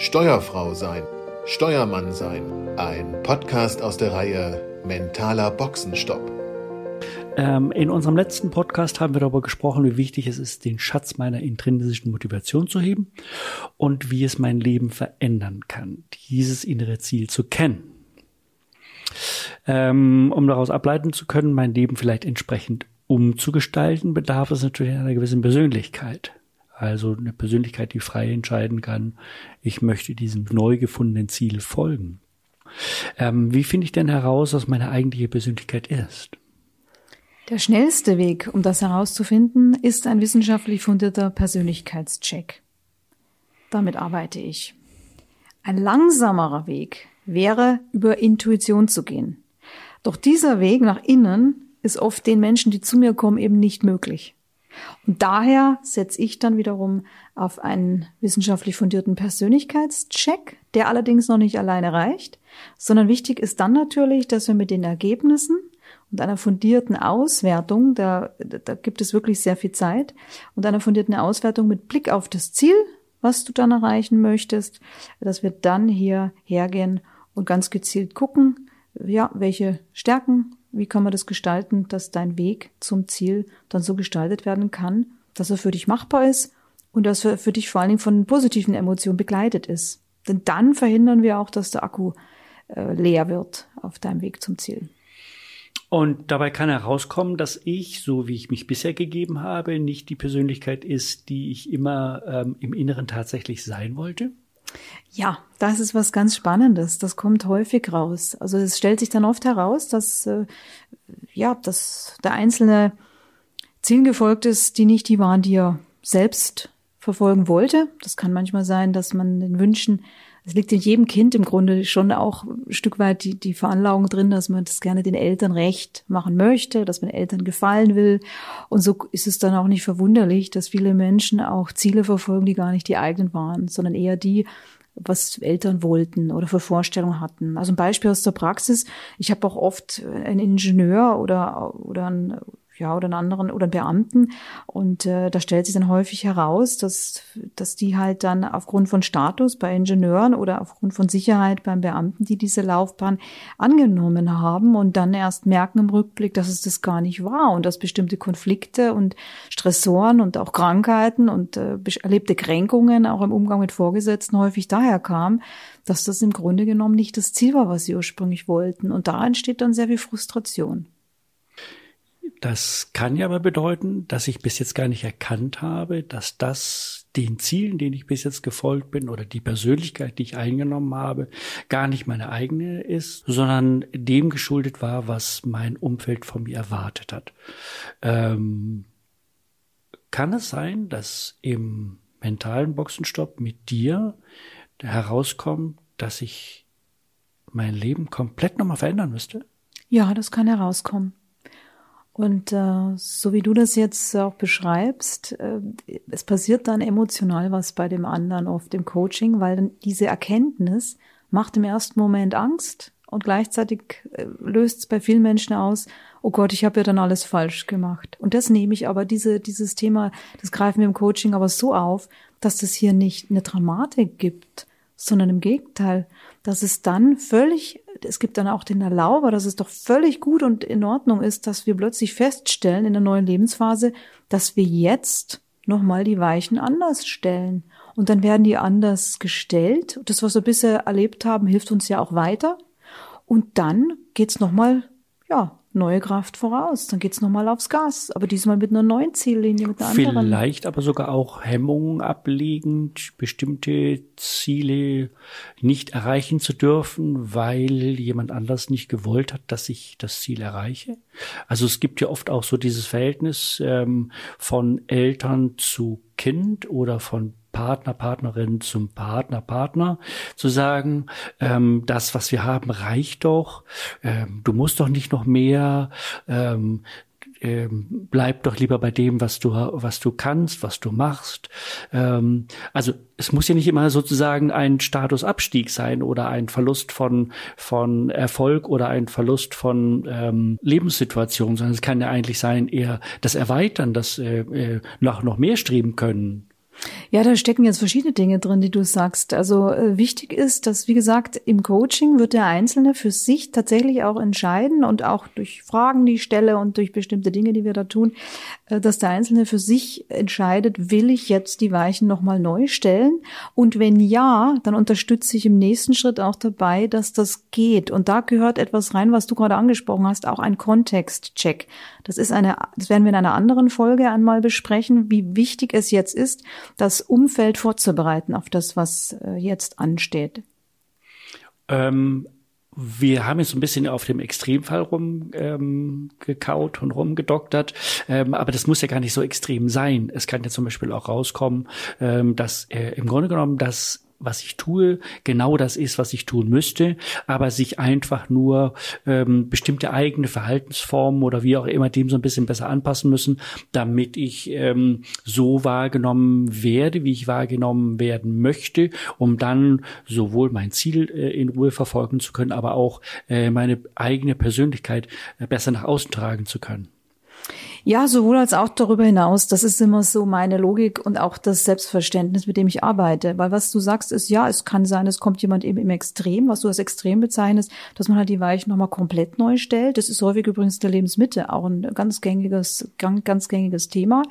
Steuerfrau sein, Steuermann sein. Ein Podcast aus der Reihe Mentaler Boxenstopp. Ähm, in unserem letzten Podcast haben wir darüber gesprochen, wie wichtig es ist, den Schatz meiner intrinsischen Motivation zu heben und wie es mein Leben verändern kann, dieses innere Ziel zu kennen. Ähm, um daraus ableiten zu können, mein Leben vielleicht entsprechend umzugestalten, bedarf es natürlich einer gewissen Persönlichkeit. Also eine Persönlichkeit, die frei entscheiden kann, ich möchte diesem neu gefundenen Ziel folgen. Ähm, wie finde ich denn heraus, was meine eigentliche Persönlichkeit ist? Der schnellste Weg, um das herauszufinden, ist ein wissenschaftlich fundierter Persönlichkeitscheck. Damit arbeite ich. Ein langsamerer Weg wäre, über Intuition zu gehen. Doch dieser Weg nach innen ist oft den Menschen, die zu mir kommen, eben nicht möglich. Und daher setze ich dann wiederum auf einen wissenschaftlich fundierten Persönlichkeitscheck, der allerdings noch nicht alleine reicht, sondern wichtig ist dann natürlich, dass wir mit den Ergebnissen und einer fundierten Auswertung, da, da gibt es wirklich sehr viel Zeit, und einer fundierten Auswertung mit Blick auf das Ziel, was du dann erreichen möchtest, dass wir dann hier hergehen und ganz gezielt gucken, ja, welche Stärken, wie kann man das gestalten, dass dein Weg zum Ziel dann so gestaltet werden kann, dass er für dich machbar ist und dass er für dich vor allen Dingen von positiven Emotionen begleitet ist. Denn dann verhindern wir auch, dass der Akku äh, leer wird auf deinem Weg zum Ziel. Und dabei kann herauskommen, dass ich, so wie ich mich bisher gegeben habe, nicht die Persönlichkeit ist, die ich immer ähm, im Inneren tatsächlich sein wollte? Ja, das ist was ganz Spannendes. Das kommt häufig raus. Also es stellt sich dann oft heraus, dass äh, ja, dass der einzelne Ziel gefolgt ist, die nicht die waren, die er selbst verfolgen wollte. Das kann manchmal sein, dass man den Wünschen es liegt in jedem Kind im Grunde schon auch ein Stück weit die, die Veranlagung drin, dass man das gerne den Eltern recht machen möchte, dass man Eltern gefallen will. Und so ist es dann auch nicht verwunderlich, dass viele Menschen auch Ziele verfolgen, die gar nicht die eigenen waren, sondern eher die, was Eltern wollten oder für Vorstellungen hatten. Also ein Beispiel aus der Praxis. Ich habe auch oft einen Ingenieur oder, oder einen ja, oder einen anderen oder einen Beamten. Und äh, da stellt sich dann häufig heraus, dass, dass die halt dann aufgrund von Status bei Ingenieuren oder aufgrund von Sicherheit beim Beamten, die diese Laufbahn angenommen haben und dann erst merken im Rückblick, dass es das gar nicht war und dass bestimmte Konflikte und Stressoren und auch Krankheiten und äh, erlebte Kränkungen auch im Umgang mit Vorgesetzten häufig daher kamen, dass das im Grunde genommen nicht das Ziel war, was sie ursprünglich wollten. Und da entsteht dann sehr viel Frustration. Das kann ja aber bedeuten, dass ich bis jetzt gar nicht erkannt habe, dass das den Zielen, denen ich bis jetzt gefolgt bin oder die Persönlichkeit, die ich eingenommen habe, gar nicht meine eigene ist, sondern dem geschuldet war, was mein Umfeld von mir erwartet hat. Ähm, kann es sein, dass im mentalen Boxenstopp mit dir herauskommt, dass ich mein Leben komplett nochmal verändern müsste? Ja, das kann herauskommen. Und äh, so wie du das jetzt auch beschreibst, äh, es passiert dann emotional was bei dem anderen oft im Coaching, weil dann diese Erkenntnis macht im ersten Moment Angst und gleichzeitig äh, löst es bei vielen Menschen aus, oh Gott, ich habe ja dann alles falsch gemacht. Und das nehme ich aber, diese, dieses Thema, das greifen wir im Coaching aber so auf, dass es hier nicht eine Dramatik gibt, sondern im Gegenteil, dass es dann völlig es gibt dann auch den Erlauber, dass es doch völlig gut und in Ordnung ist, dass wir plötzlich feststellen in der neuen Lebensphase, dass wir jetzt nochmal die Weichen anders stellen. Und dann werden die anders gestellt. Das, was wir bisher erlebt haben, hilft uns ja auch weiter. Und dann geht's nochmal, ja, neue Kraft voraus. Dann geht's nochmal aufs Gas, aber diesmal mit einer neuen Ziellinie, mit einer Vielleicht anderen. Aber sogar auch Hemmungen ablegend, bestimmte Ziele nicht erreichen zu dürfen, weil jemand anders nicht gewollt hat, dass ich das Ziel erreiche. Also es gibt ja oft auch so dieses Verhältnis ähm, von Eltern zu Kind oder von Partner, Partnerin zum Partner, Partner, zu sagen, ähm, das, was wir haben, reicht doch, ähm, du musst doch nicht noch mehr, ähm, ähm, bleib doch lieber bei dem, was du, was du kannst, was du machst. Ähm, also es muss ja nicht immer sozusagen ein Statusabstieg sein oder ein Verlust von, von Erfolg oder ein Verlust von ähm, Lebenssituation, sondern es kann ja eigentlich sein eher das Erweitern, das äh, äh, noch, noch mehr streben können. Ja, da stecken jetzt verschiedene Dinge drin, die du sagst. Also äh, wichtig ist, dass, wie gesagt, im Coaching wird der Einzelne für sich tatsächlich auch entscheiden und auch durch Fragen, die ich stelle und durch bestimmte Dinge, die wir da tun, äh, dass der Einzelne für sich entscheidet, will ich jetzt die Weichen nochmal neu stellen? Und wenn ja, dann unterstütze ich im nächsten Schritt auch dabei, dass das geht. Und da gehört etwas rein, was du gerade angesprochen hast, auch ein Kontextcheck. Das ist eine, das werden wir in einer anderen Folge einmal besprechen, wie wichtig es jetzt ist, das Umfeld vorzubereiten auf das, was äh, jetzt ansteht. Ähm, wir haben jetzt ein bisschen auf dem Extremfall rumgekaut ähm, und rumgedoktert, ähm, aber das muss ja gar nicht so extrem sein. Es kann ja zum Beispiel auch rauskommen, ähm, dass äh, im Grunde genommen das was ich tue, genau das ist, was ich tun müsste, aber sich einfach nur ähm, bestimmte eigene Verhaltensformen oder wie auch immer dem so ein bisschen besser anpassen müssen, damit ich ähm, so wahrgenommen werde, wie ich wahrgenommen werden möchte, um dann sowohl mein Ziel äh, in Ruhe verfolgen zu können, aber auch äh, meine eigene Persönlichkeit äh, besser nach außen tragen zu können. Ja, sowohl als auch darüber hinaus. Das ist immer so meine Logik und auch das Selbstverständnis, mit dem ich arbeite. Weil was du sagst, ist ja, es kann sein, es kommt jemand eben im Extrem, was du als Extrem bezeichnest, dass man halt die Weichen nochmal komplett neu stellt. Das ist häufig übrigens der Lebensmitte auch ein ganz gängiges, ganz gängiges Thema.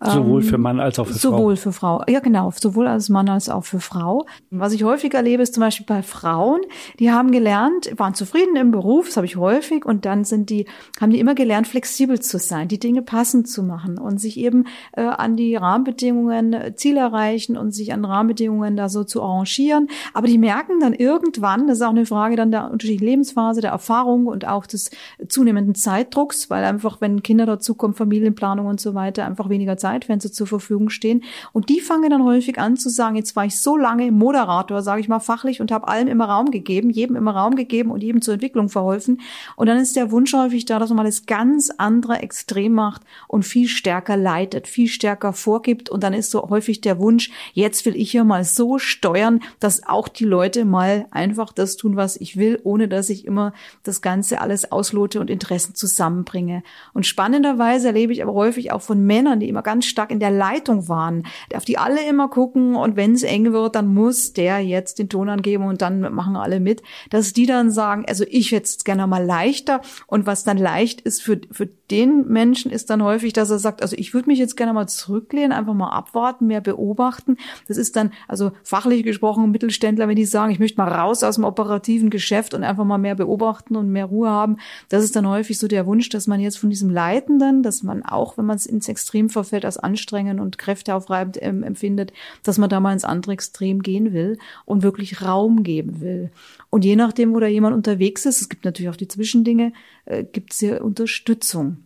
Sowohl für ähm, Mann als auch für Frau. Sowohl für Frau. Ja, genau. Sowohl als Mann als auch für Frau. Was ich häufig erlebe, ist zum Beispiel bei Frauen, die haben gelernt, waren zufrieden im Beruf, das habe ich häufig, und dann sind die, haben die immer gelernt, flexibel zu sein, die Dinge passend zu machen und sich eben äh, an die Rahmenbedingungen äh, Ziel erreichen und sich an Rahmenbedingungen da so zu arrangieren. Aber die merken dann irgendwann, das ist auch eine Frage dann der unterschiedlichen Lebensphase, der Erfahrung und auch des zunehmenden Zeitdrucks, weil einfach, wenn Kinder dazukommen, Familienplanung und so weiter, einfach weniger Zeitfenster zur Verfügung stehen. Und die fangen dann häufig an zu sagen, jetzt war ich so lange Moderator, sage ich mal fachlich, und habe allem immer Raum gegeben, jedem immer Raum gegeben und jedem zur Entwicklung verholfen. Und dann ist der Wunsch häufig da, dass man mal das ganz andere Extrem macht und viel stärker leitet, viel stärker vorgibt. Und dann ist so häufig der Wunsch, jetzt will ich ja mal so steuern, dass auch die Leute mal einfach das tun, was ich will, ohne dass ich immer das Ganze alles auslote und Interessen zusammenbringe. Und spannenderweise erlebe ich aber häufig auch von Männern, die immer ganz stark in der Leitung waren, auf die alle immer gucken und wenn es eng wird, dann muss der jetzt den Ton angeben und dann machen alle mit, dass die dann sagen, also ich jetzt gerne mal leichter und was dann leicht ist für, für den Menschen ist dann häufig, dass er sagt, also ich würde mich jetzt gerne mal zurücklehnen, einfach mal abwarten, mehr beobachten. Das ist dann, also fachlich gesprochen, Mittelständler, wenn die sagen, ich möchte mal raus aus dem operativen Geschäft und einfach mal mehr beobachten und mehr Ruhe haben. Das ist dann häufig so der Wunsch, dass man jetzt von diesem Leitenden, dass man auch, wenn man es ins Extrem verfällt, als anstrengend und kräfteaufreibend ähm, empfindet, dass man da mal ins andere Extrem gehen will und wirklich Raum geben will. Und je nachdem, wo da jemand unterwegs ist, es gibt natürlich auch die Zwischendinge, äh, gibt es hier Unterstützung.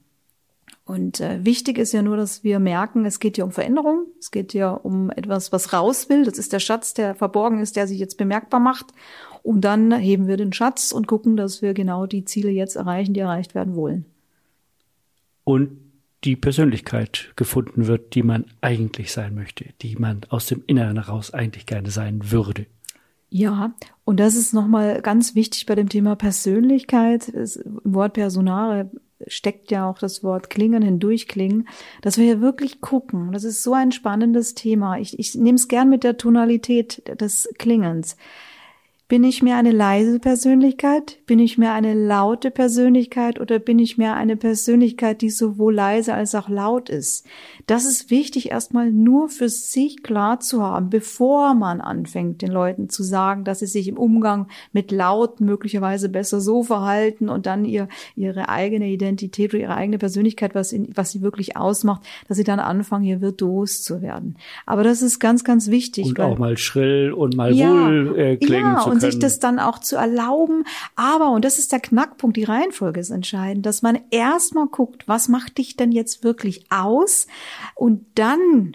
Und äh, wichtig ist ja nur, dass wir merken, es geht hier um Veränderung, es geht hier um etwas, was raus will. Das ist der Schatz, der verborgen ist, der sich jetzt bemerkbar macht. Und dann heben wir den Schatz und gucken, dass wir genau die Ziele jetzt erreichen, die erreicht werden wollen. Und die Persönlichkeit gefunden wird, die man eigentlich sein möchte, die man aus dem Inneren heraus eigentlich gerne sein würde. Ja, und das ist nochmal ganz wichtig bei dem Thema Persönlichkeit. Im Wort Personare steckt ja auch das Wort klingen hindurchklingen, dass wir hier wirklich gucken. Das ist so ein spannendes Thema. Ich, ich nehme es gern mit der Tonalität des Klingens. Bin ich mehr eine leise Persönlichkeit? Bin ich mehr eine laute Persönlichkeit oder bin ich mehr eine Persönlichkeit, die sowohl leise als auch laut ist? Das ist wichtig, erstmal nur für sich klar zu haben, bevor man anfängt, den Leuten zu sagen, dass sie sich im Umgang mit laut möglicherweise besser so verhalten und dann ihr, ihre eigene Identität oder ihre eigene Persönlichkeit, was, in, was sie wirklich ausmacht, dass sie dann anfangen, hier virtuos zu werden. Aber das ist ganz, ganz wichtig. Und auch mal schrill und mal ja, wohl äh, klingen ja, zu können sich das dann auch zu erlauben. Aber, und das ist der Knackpunkt, die Reihenfolge ist entscheidend, dass man erstmal guckt, was macht dich denn jetzt wirklich aus? Und dann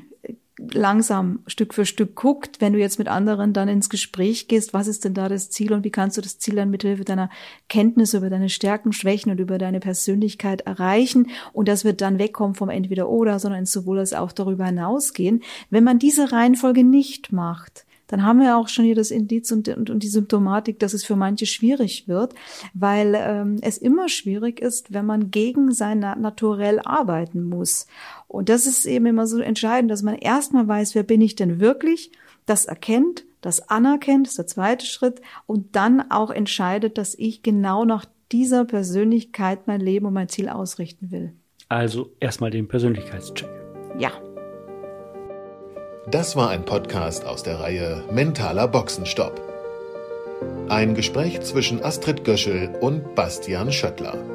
langsam Stück für Stück guckt, wenn du jetzt mit anderen dann ins Gespräch gehst, was ist denn da das Ziel und wie kannst du das Ziel dann mithilfe deiner Kenntnisse über deine Stärken, Schwächen und über deine Persönlichkeit erreichen und das wird dann wegkommen vom entweder oder, sondern ins sowohl als auch darüber hinausgehen. Wenn man diese Reihenfolge nicht macht, dann haben wir auch schon hier das Indiz und, und, und die Symptomatik, dass es für manche schwierig wird, weil ähm, es immer schwierig ist, wenn man gegen sein Naturell arbeiten muss. Und das ist eben immer so entscheidend, dass man erstmal weiß, wer bin ich denn wirklich, das erkennt, das anerkennt, ist der zweite Schritt, und dann auch entscheidet, dass ich genau nach dieser Persönlichkeit mein Leben und mein Ziel ausrichten will. Also erstmal den Persönlichkeitscheck. Ja. Das war ein Podcast aus der Reihe Mentaler Boxenstopp. Ein Gespräch zwischen Astrid Göschel und Bastian Schöttler.